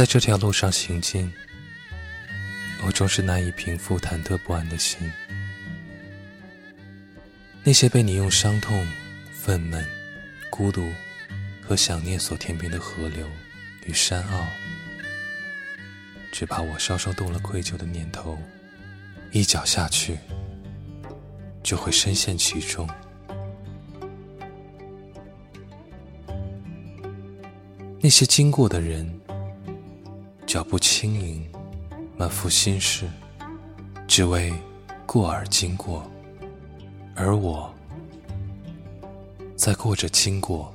在这条路上行进，我终是难以平复忐忑不安的心。那些被你用伤痛、愤懑、孤独和想念所填平的河流与山坳，只怕我稍稍动了愧疚的念头，一脚下去就会深陷其中。那些经过的人，脚步轻盈，满腹心事，只为过而经过。而我，在过着经过。